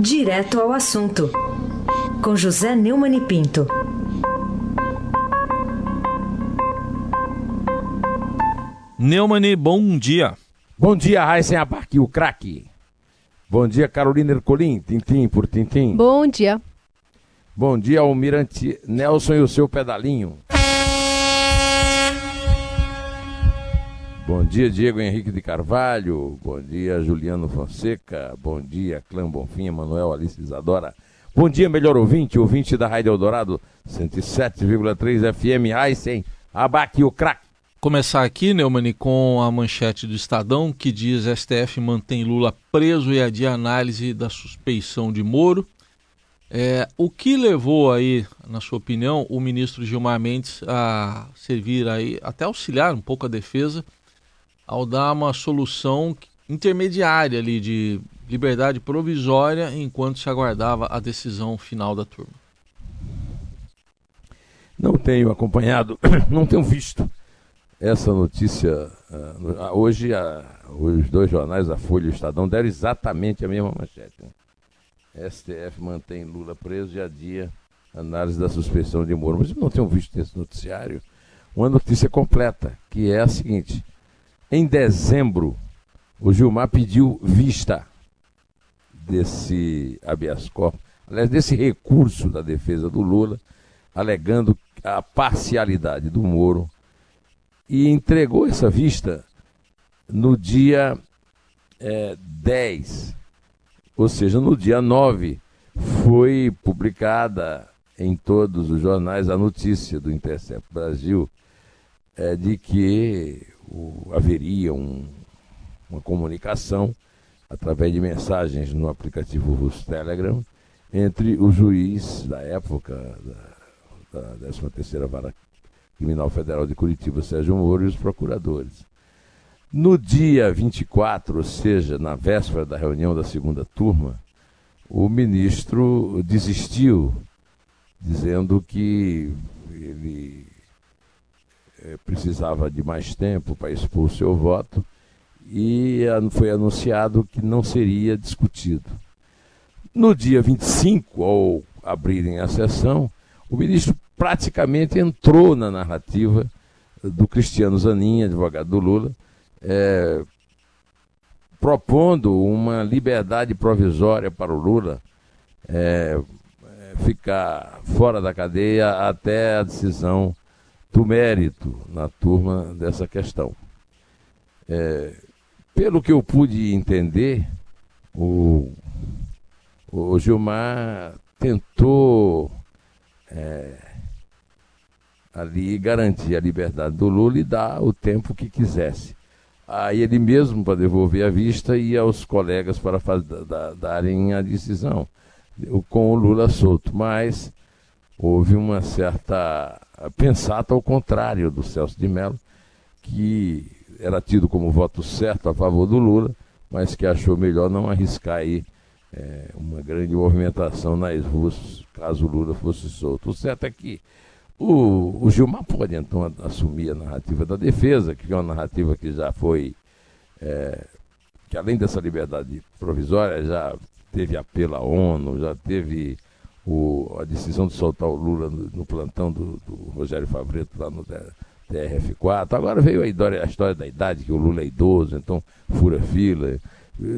Direto ao assunto, com José Neumann e Pinto. Neumann, bom dia. Bom dia, Raíssen Abac, o craque. Bom dia, Carolina Ercolim, tintim por tintim. Bom dia. Bom dia, Almirante Nelson e o seu pedalinho. Bom dia, Diego Henrique de Carvalho. Bom dia, Juliano Fonseca. Bom dia, Clã Bonfim, Manuel Alice Isadora. Bom dia, melhor ouvinte, ouvinte da Rádio Eldorado, 107,3 FM, Aysen, Abaque, o craque. Começar aqui, Neumann, com a manchete do Estadão, que diz STF mantém Lula preso e adia análise da suspeição de Moro. É, o que levou aí, na sua opinião, o ministro Gilmar Mendes a servir aí, até auxiliar um pouco a defesa, ao dar uma solução intermediária ali de liberdade provisória enquanto se aguardava a decisão final da turma? Não tenho acompanhado, não tenho visto essa notícia. Uh, hoje, os dois jornais, a Folha e o Estadão, deram exatamente a mesma manchete. Né? STF mantém Lula preso e adia análise da suspeição de Moro. Mas não tenho visto nesse noticiário uma notícia completa, que é a seguinte: em dezembro, o Gilmar pediu vista desse habeas corpus, aliás, desse recurso da defesa do Lula, alegando a parcialidade do Moro, e entregou essa vista no dia é, 10, ou seja, no dia 9, foi publicada em todos os jornais a notícia do Intercept Brasil é, de que o, haveria um, uma comunicação através de mensagens no aplicativo russo Telegram entre o juiz da época da, da 13ª Vara Criminal Federal de Curitiba, Sérgio Moro, e os procuradores. No dia 24, ou seja, na véspera da reunião da segunda turma, o ministro desistiu, dizendo que ele precisava de mais tempo para expor o seu voto e foi anunciado que não seria discutido. No dia 25, ao abrirem a sessão, o ministro praticamente entrou na narrativa do Cristiano Zanin, advogado do Lula, é, propondo uma liberdade provisória para o Lula é, ficar fora da cadeia até a decisão do mérito na turma dessa questão. É, pelo que eu pude entender, o, o Gilmar tentou é, ali garantir a liberdade do Lula e dar o tempo que quisesse. Aí ele mesmo, para devolver a vista, ia aos colegas para faz, da, darem a decisão, com o Lula solto. Mas houve uma certa pensata ao contrário do Celso de Mello, que era tido como voto certo a favor do Lula, mas que achou melhor não arriscar aí é, uma grande movimentação nas ruas caso o Lula fosse solto. O certo é que o, o Gilmar pode então assumir a narrativa da defesa, que é uma narrativa que já foi, é, que além dessa liberdade provisória, já teve apelo à ONU, já teve o, a decisão de soltar o Lula no, no plantão do, do, Rogério Favreto lá no TRF4. Agora veio a história, a história da idade, que o Lula é idoso, então fura fila.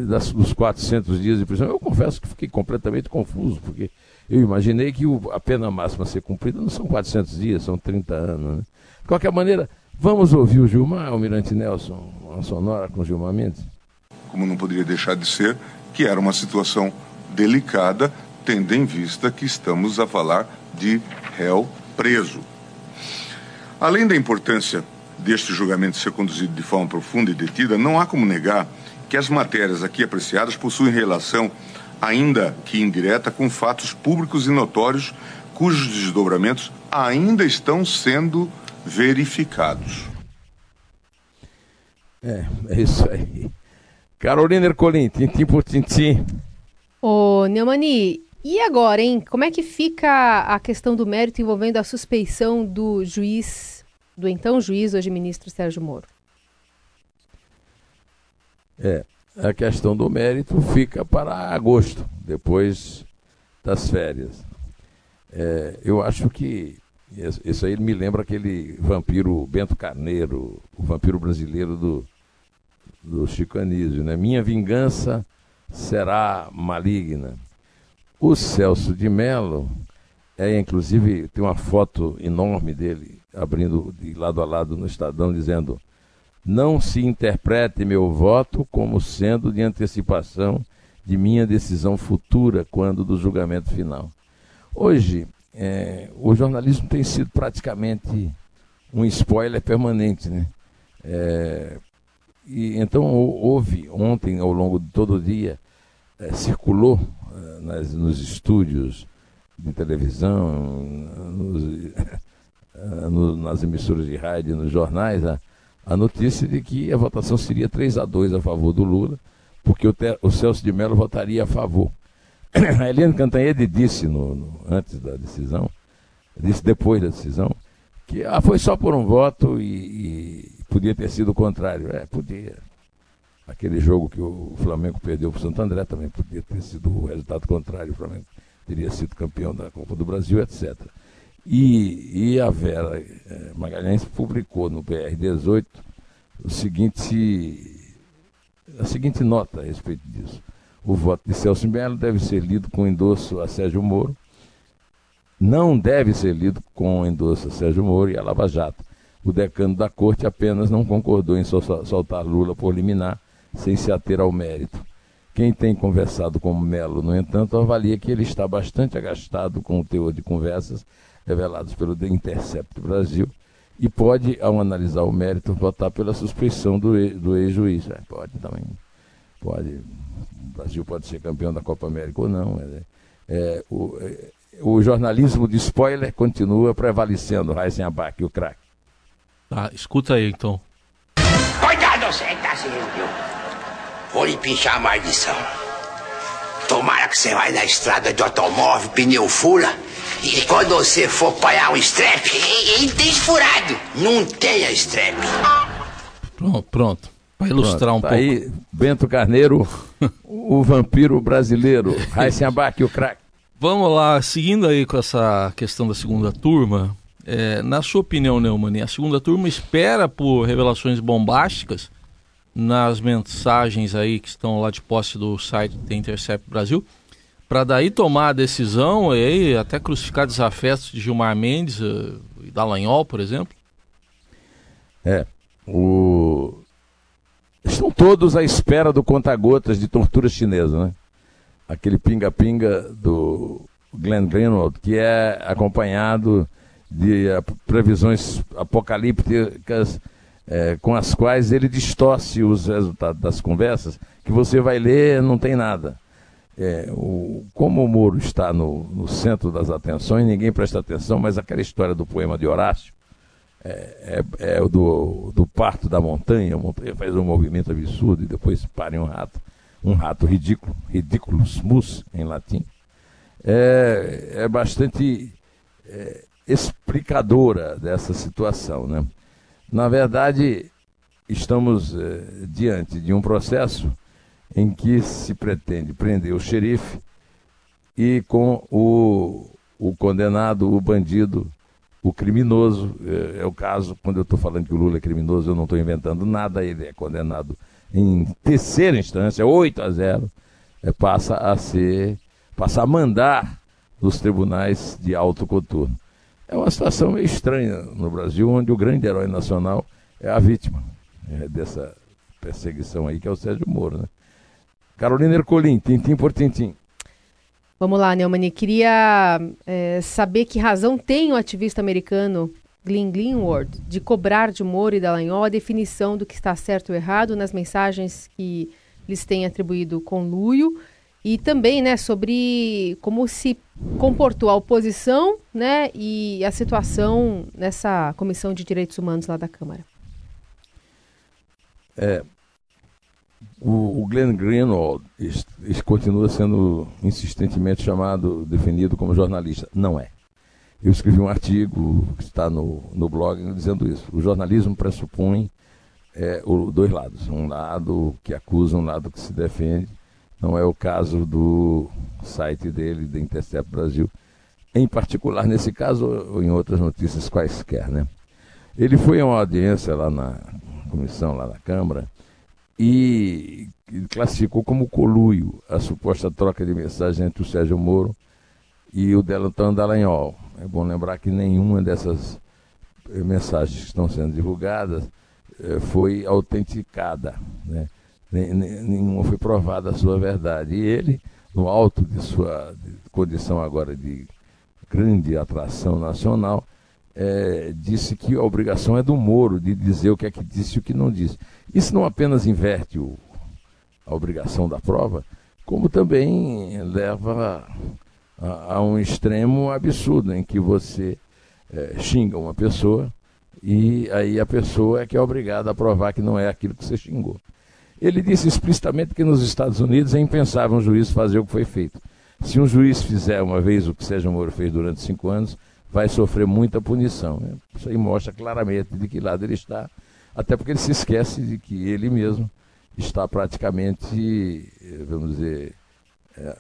Das, dos 400 dias de prisão, eu confesso que fiquei completamente confuso, porque eu imaginei que o, a pena máxima a ser cumprida não são 400 dias, são 30 anos. Né? De qualquer maneira, vamos ouvir o Gilmar, Almirante Nelson, uma sonora com Gilmar Mendes? Como não poderia deixar de ser, que era uma situação delicada, tendo em vista que estamos a falar de réu preso. Além da importância deste julgamento ser conduzido de forma profunda e detida, não há como negar que as matérias aqui apreciadas possuem relação, ainda que indireta, com fatos públicos e notórios cujos desdobramentos ainda estão sendo verificados. É, é isso aí. Carolina Ercolim, tintim por tintim. Ô, Neumani, e agora, hein? Como é que fica a questão do mérito envolvendo a suspeição do juiz, do então juiz, hoje ministro Sérgio Moro? É, a questão do mérito fica para agosto, depois das férias. É, eu acho que isso aí me lembra aquele vampiro Bento Carneiro, o vampiro brasileiro do, do Chico Anísio, né? Minha vingança será maligna. O Celso de Mello, é, inclusive, tem uma foto enorme dele abrindo de lado a lado no Estadão, dizendo: Não se interprete meu voto como sendo de antecipação de minha decisão futura quando do julgamento final. Hoje, é, o jornalismo tem sido praticamente um spoiler permanente, né? É, e então houve ontem, ao longo de todo o dia, é, circulou nas, nos estúdios de televisão, nos, no, nas emissoras de rádio, nos jornais, a, a, notícia de que a votação seria 3 a 2 a favor do Lula, porque o, o Celso de Mello votaria a favor. A Helena Cantanhede disse no, no, antes da decisão, disse depois da decisão, que ah, foi só por um voto e, e podia ter sido o contrário. É, podia. Aquele jogo que o Flamengo perdeu para o Santo André também podia ter sido o resultado contrário. O Flamengo teria sido campeão da Copa do Brasil, etc. E, e a Vera é, Magalhães publicou no BR-18 o seguinte, a seguinte nota a respeito disso. O voto de Celso Melo deve ser lido com endosso a Sérgio Moro, não deve ser lido com endosso a Sérgio Moro e a Lava Jato. O decano da corte apenas não concordou em soltar Lula por liminar, sem se ater ao mérito. Quem tem conversado com Melo, no entanto, avalia que ele está bastante agastado com o teor de conversas revelados pelo The Intercept Brasil e pode, ao analisar o mérito, votar pela suspeição do, do ex-juiz. É, pode também. Pode o Brasil pode ser campeão da Copa América ou não. É, é, o, é, o, jornalismo de spoiler continua prevalecendo, Raíssen Abac, o craque. Tá, escuta aí então. Cuidado, você que tá assim, viu? Vou lhe pinchar a maldição. Tomara que você vai na estrada de automóvel, pneu fura, e quando você for paiar um strep, ele tem furado. Não tenha strep. Pronto, pronto. Para ilustrar um tá pouco. Aí, Bento Carneiro, o vampiro brasileiro, Raíssen Abac, o craque. Vamos lá, seguindo aí com essa questão da segunda turma, é, na sua opinião, Neumann, a segunda turma espera por revelações bombásticas nas mensagens aí que estão lá de posse do site The Intercept Brasil, para daí tomar a decisão e até crucificar desafetos de Gilmar Mendes uh, e Dallagnol, por exemplo? É, o estão todos à espera do conta-gotas de tortura chinesa, né? Aquele pinga-pinga do Glenn Greenwald, que é acompanhado de uh, previsões apocalípticas é, com as quais ele distorce os resultados das conversas, que você vai ler não tem nada. É, o, como o Moro está no, no centro das atenções, ninguém presta atenção, mas aquela história do poema de Horácio, é, é, é, do, do parto da montanha, a montanha faz um movimento absurdo e depois para em um rato, um rato ridículo, ridiculus mus em latim, é, é bastante é, explicadora dessa situação. Né? Na verdade, estamos é, diante de um processo em que se pretende prender o xerife e com o, o condenado, o bandido, o criminoso, é, é o caso, quando eu estou falando que o Lula é criminoso, eu não estou inventando nada, ele é condenado em terceira instância, 8 a 0, é, passa a ser, passa a mandar nos tribunais de alto coturno. É uma situação meio estranha no Brasil, onde o grande herói nacional é a vítima é, dessa perseguição aí, que é o Sérgio Moro. Né? Carolina Ercolim, tintim por tintim. Vamos lá, Neumani. Queria é, saber que razão tem o ativista americano Glenn Greenwald de cobrar de Moro e Dallagnol a definição do que está certo ou errado nas mensagens que eles têm atribuído com Luio e também né, sobre como se comportou a oposição né, e a situação nessa Comissão de Direitos Humanos lá da Câmara. É, o, o Glenn Greenwald continua sendo insistentemente chamado, definido como jornalista. Não é. Eu escrevi um artigo que está no, no blog dizendo isso. O jornalismo pressupõe é o dois lados, um lado que acusa, um lado que se defende. Não é o caso do site dele, da Intercept Brasil, em particular nesse caso ou em outras notícias quaisquer, né? Ele foi a uma audiência lá na comissão, lá na Câmara, e classificou como coluio a suposta troca de mensagens entre o Sérgio Moro e o Delantão Dallagnol. É bom lembrar que nenhuma dessas eh, mensagens que estão sendo divulgadas eh, foi autenticada, né? Nenhuma foi provada a sua verdade. E ele, no alto de sua condição agora de grande atração nacional, é, disse que a obrigação é do Moro de dizer o que é que disse e o que não disse. Isso não apenas inverte o, a obrigação da prova, como também leva a, a um extremo absurdo em que você é, xinga uma pessoa e aí a pessoa é que é obrigada a provar que não é aquilo que você xingou. Ele disse explicitamente que nos Estados Unidos é impensável um juiz fazer o que foi feito. Se um juiz fizer uma vez o que Sérgio Moro fez durante cinco anos, vai sofrer muita punição. Isso aí mostra claramente de que lado ele está, até porque ele se esquece de que ele mesmo está praticamente, vamos dizer, é,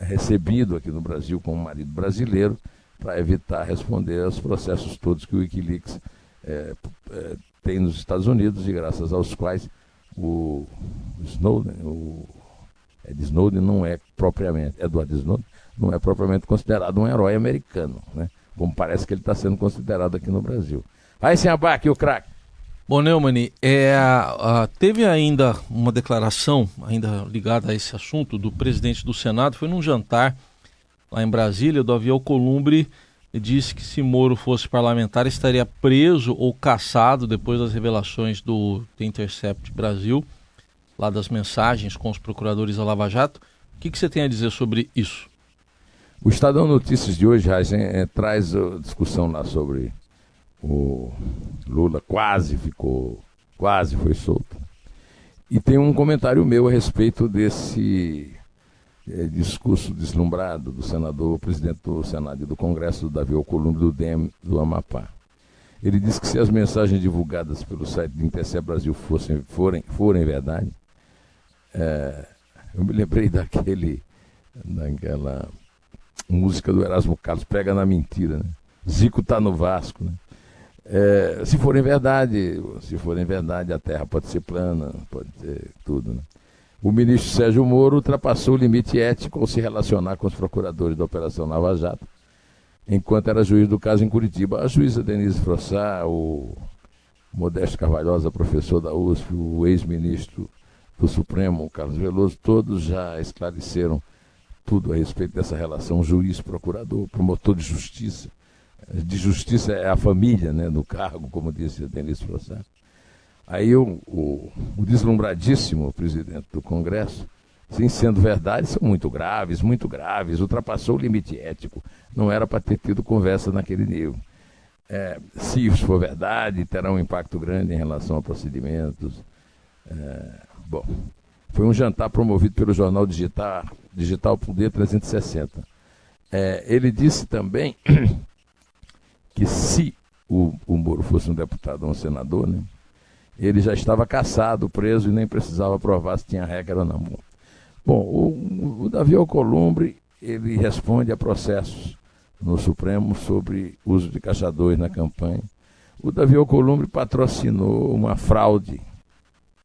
recebido aqui no Brasil como marido brasileiro para evitar responder aos processos todos que o Wikileaks é, é, tem nos Estados Unidos e graças aos quais o Snowden, o Ed Snowden não é propriamente, Edward Snowden, não é propriamente considerado um herói americano, né? como parece que ele está sendo considerado aqui no Brasil. Vai sem abaque, o craque. Bom, Neumann, é, teve ainda uma declaração, ainda ligada a esse assunto, do presidente do Senado, foi num jantar lá em Brasília, do Davi Alcolumbre disse que se Moro fosse parlamentar estaria preso ou caçado depois das revelações do Intercept Brasil, lá das mensagens com os procuradores da Lava Jato. O que, que você tem a dizer sobre isso? O Estadão Notícias de hoje, é, traz a discussão lá sobre o Lula quase ficou, quase foi solto. E tem um comentário meu a respeito desse é, discurso deslumbrado do senador, presidente do Senado e do Congresso, Davi Alcolumbre, do DEM do Amapá. Ele disse que se as mensagens divulgadas pelo site do Intercept Brasil fossem, forem, forem verdade, é, eu me lembrei daquele, daquela música do Erasmo Carlos, Pega na Mentira, né? Zico tá no Vasco, né? É, se forem verdade, se forem verdade, a terra pode ser plana, pode ser tudo, né? O ministro Sérgio Moro ultrapassou o limite ético ao se relacionar com os procuradores da Operação Lava Jato, enquanto era juiz do caso em Curitiba. A juíza Denise Frossá, o Modesto Carvalhosa, professor da USP, o ex-ministro do Supremo, Carlos Veloso, todos já esclareceram tudo a respeito dessa relação juiz-procurador, promotor de justiça. De justiça é a família, né, no cargo, como disse a Denise Frossá. Aí o, o, o deslumbradíssimo presidente do Congresso, sim, sendo verdade, são muito graves, muito graves, ultrapassou o limite ético. Não era para ter tido conversa naquele nível. É, se isso for verdade, terá um impacto grande em relação a procedimentos. É, bom, foi um jantar promovido pelo jornal Digital, Digital Poder 360. É, ele disse também que se o, o Moro fosse um deputado ou um senador, né, ele já estava caçado, preso e nem precisava provar se tinha regra ou não. Bom, o, o Davi Alcolumbre, ele responde a processos no Supremo sobre uso de caçadores na campanha. O Davi Alcolumbre patrocinou uma fraude,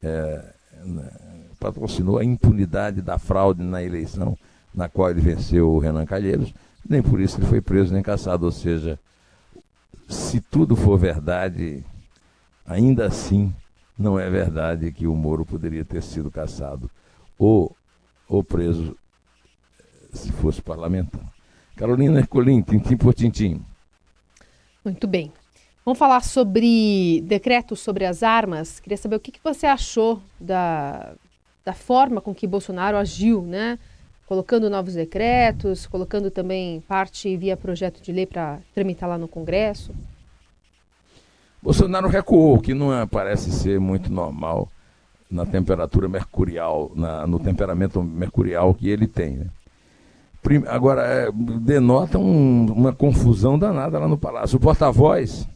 é, né, patrocinou a impunidade da fraude na eleição na qual ele venceu o Renan Calheiros, nem por isso ele foi preso nem caçado, ou seja, se tudo for verdade, ainda assim não é verdade que o Moro poderia ter sido caçado ou, ou preso se fosse parlamentar. Carolina Ercolim, tintim por tintim. Muito bem. Vamos falar sobre decreto sobre as armas. Queria saber o que, que você achou da, da forma com que Bolsonaro agiu, né? Colocando novos decretos, colocando também parte via projeto de lei para tramitar lá no Congresso. Bolsonaro recuou, o que não é, parece ser muito normal na temperatura mercurial, na, no temperamento mercurial que ele tem. Né? Agora, é, denota um, uma confusão danada lá no Palácio. O porta-voz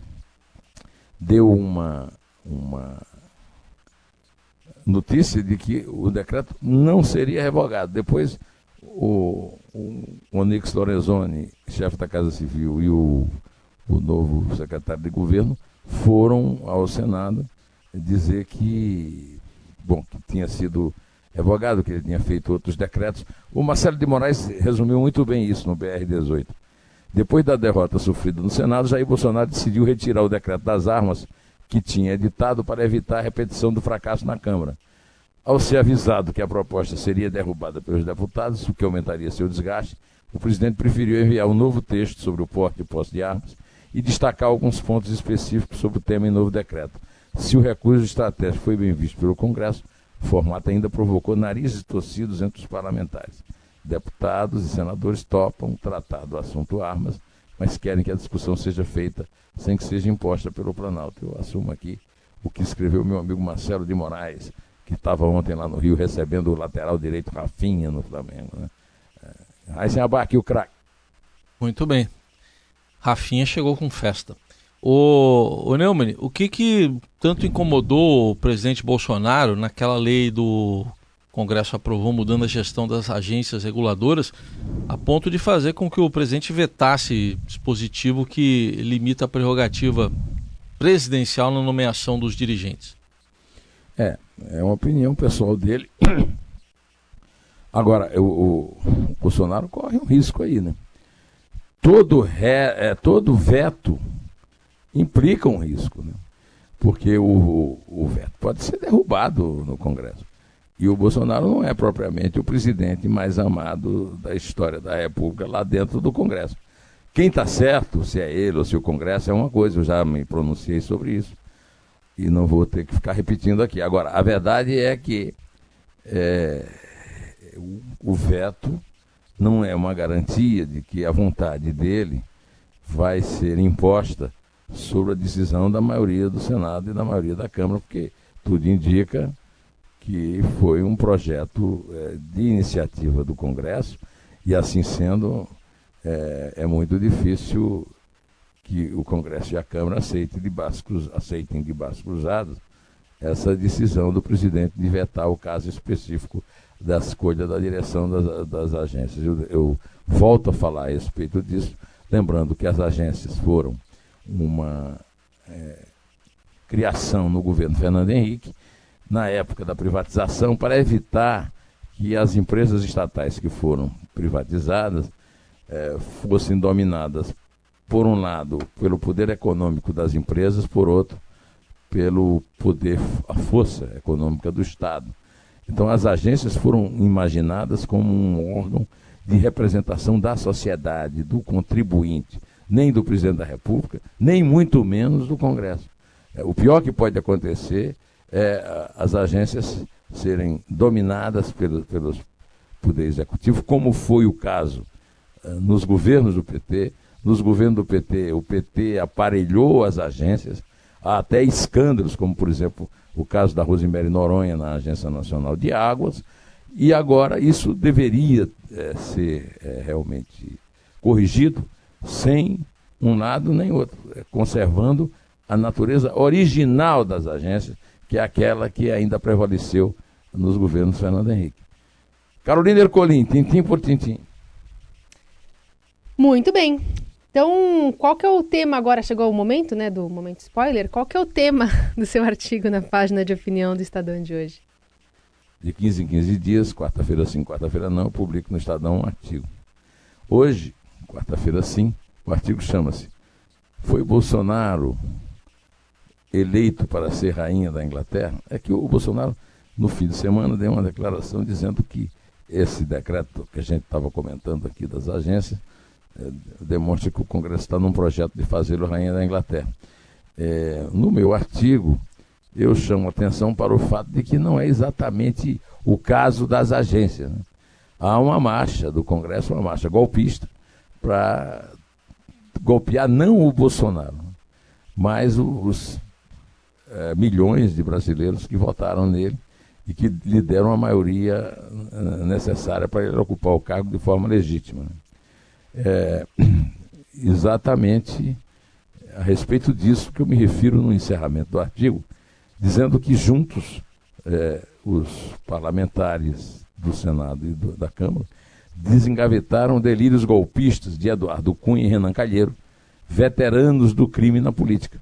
deu uma, uma notícia de que o decreto não seria revogado. Depois, o, o Onyx Lorenzoni, chefe da Casa Civil, e o, o novo secretário de governo foram ao Senado dizer que, bom, que tinha sido revogado, que ele tinha feito outros decretos. O Marcelo de Moraes resumiu muito bem isso no BR-18. Depois da derrota sofrida no Senado, Jair Bolsonaro decidiu retirar o decreto das armas que tinha editado para evitar a repetição do fracasso na Câmara. Ao ser avisado que a proposta seria derrubada pelos deputados, o que aumentaria seu desgaste, o presidente preferiu enviar um novo texto sobre o porte e posse de armas e destacar alguns pontos específicos sobre o tema em novo decreto. Se o recurso estratégico foi bem visto pelo Congresso, o formato ainda provocou narizes torcidos entre os parlamentares. Deputados e senadores topam tratar do assunto armas, mas querem que a discussão seja feita sem que seja imposta pelo Planalto. Eu assumo aqui o que escreveu meu amigo Marcelo de Moraes, que estava ontem lá no Rio recebendo o lateral direito Rafinha no Flamengo. Né? Aí sem abaque o craque. Muito bem. Rafinha chegou com festa. O, o Neumann, o que, que tanto incomodou o presidente Bolsonaro naquela lei do Congresso aprovou mudando a gestão das agências reguladoras, a ponto de fazer com que o presidente vetasse dispositivo que limita a prerrogativa presidencial na nomeação dos dirigentes? É, é uma opinião pessoal dele. Agora, o, o, o Bolsonaro corre um risco aí, né? Todo, ré, é, todo veto implica um risco, né? porque o, o, veto pode ser derrubado no Congresso. E o Bolsonaro não é propriamente o presidente mais amado da história da República lá dentro do Congresso. Quem está certo, se é ele ou se o Congresso, é uma coisa, eu já me pronunciei sobre isso. E não vou ter que ficar repetindo aqui. Agora, a verdade é que é, o, o veto não é uma garantia de que a vontade dele vai ser imposta sobre a decisão da maioria do Senado e da maioria da Câmara, porque tudo indica que foi um projeto é, de iniciativa do Congresso e, assim sendo, é, é, muito difícil que o Congresso e a Câmara aceitem de braços, aceitem de braços cruzados essa decisão do presidente de vetar o caso específico da escolha da direção das, das agências. Eu, eu volto a falar a respeito disso, lembrando que as agências foram uma é, criação no governo Fernando Henrique, na época da privatização, para evitar que as empresas estatais que foram privatizadas é, fossem dominadas, por um lado, pelo poder econômico das empresas, por outro, pelo poder, a força econômica do Estado. Então, as agências foram imaginadas como um órgão de representação da sociedade, do contribuinte nem do presidente da República, nem muito menos do Congresso. É, o pior que pode acontecer é as agências serem dominadas pelo, pelos poder executivo, como foi o caso uh, nos governos do PT. Nos governos do PT, o PT aparelhou as agências, há até escândalos, como por exemplo o caso da Rosemary Noronha na Agência Nacional de Águas, e agora isso deveria é, ser é, realmente corrigido sem um lado nem outro, é, conservando a natureza original das agências, que é aquela que ainda prevaleceu nos governos Fernando Henrique. Carolina Ercolim, tintim por tintim. Muito bem. Então, qual que é o tema agora? Chegou o momento, né, do momento spoiler. Qual que é o tema do seu artigo na página de opinião do Estadão de hoje? De 15 em 15 dias, quarta-feira sim, quarta-feira não, eu publico no Estadão um artigo. Hoje, quarta-feira sim, o artigo chama-se Foi Bolsonaro eleito para ser rainha da Inglaterra? É que o Bolsonaro, no fim de semana, deu uma declaração dizendo que esse decreto que a gente estava comentando aqui das agências demonstra que o Congresso está num projeto de fazê-lo rainha da Inglaterra. É, no meu artigo, eu chamo atenção para o fato de que não é exatamente o caso das agências. Né? Há uma marcha do Congresso, uma marcha golpista, para golpear não o Bolsonaro, mas os é, milhões de brasileiros que votaram nele e que lhe deram a maioria eh, necessária para ele ocupar o cargo de forma legítima. É, exatamente a respeito disso que eu me refiro no encerramento do artigo, dizendo que juntos é, os parlamentares do Senado e do, da Câmara desengavetaram delírios golpistas de Eduardo Cunha e Renan Calheiro, veteranos do crime na política.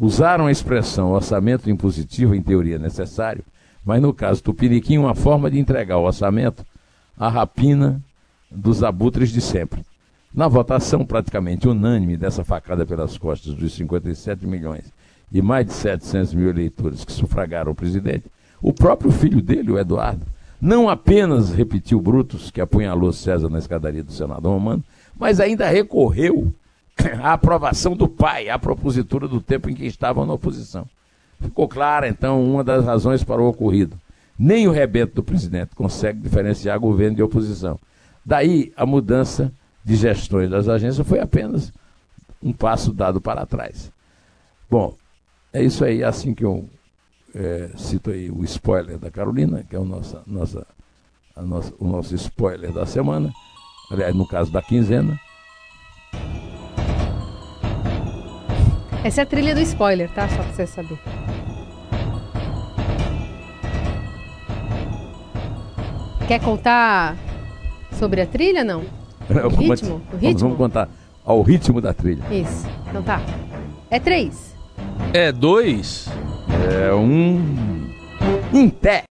Usaram a expressão orçamento impositivo, em teoria necessário, mas no caso Tupiniquim, uma forma de entregar o orçamento à rapina dos abutres de sempre. Na votação praticamente unânime dessa facada pelas costas dos 57 milhões e mais de 700 mil eleitores que sufragaram o presidente, o próprio filho dele, o Eduardo, não apenas repetiu Brutus, que apunhalou César na escadaria do Senado Romano, mas ainda recorreu à aprovação do pai, à propositura do tempo em que estavam na oposição. Ficou clara, então, uma das razões para o ocorrido. Nem o rebento do presidente consegue diferenciar governo de oposição. Daí a mudança de gestões das agências foi apenas um passo dado para trás. Bom, é isso aí, assim que eu é, cito aí o spoiler da Carolina, que é o, nossa, nossa, o nosso spoiler da semana, aliás, no caso da quinzena. Essa é a trilha do spoiler, tá? Só pra você saber. Quer contar sobre a trilha, não? O ritmo? O ritmo? Vamos, vamos contar ao ritmo da trilha. Isso. Então tá. É três. É dois. É um. Em pé.